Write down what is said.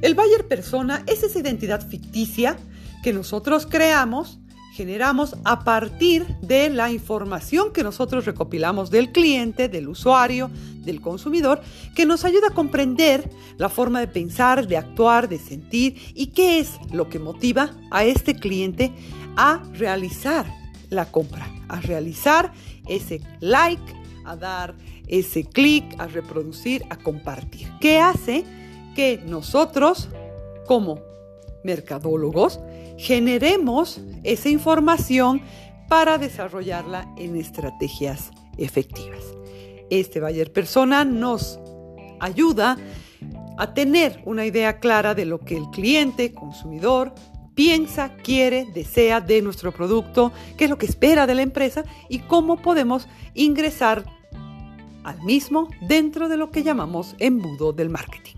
El buyer persona es esa identidad ficticia que nosotros creamos, generamos a partir de la información que nosotros recopilamos del cliente, del usuario, del consumidor, que nos ayuda a comprender la forma de pensar, de actuar, de sentir y qué es lo que motiva a este cliente a realizar la compra, a realizar ese like, a dar ese clic, a reproducir, a compartir. ¿Qué hace que nosotros, como mercadólogos, generemos esa información para desarrollarla en estrategias efectivas? Este Bayer Persona nos ayuda a tener una idea clara de lo que el cliente, consumidor, piensa, quiere, desea de nuestro producto, qué es lo que espera de la empresa y cómo podemos ingresar al mismo dentro de lo que llamamos embudo del marketing.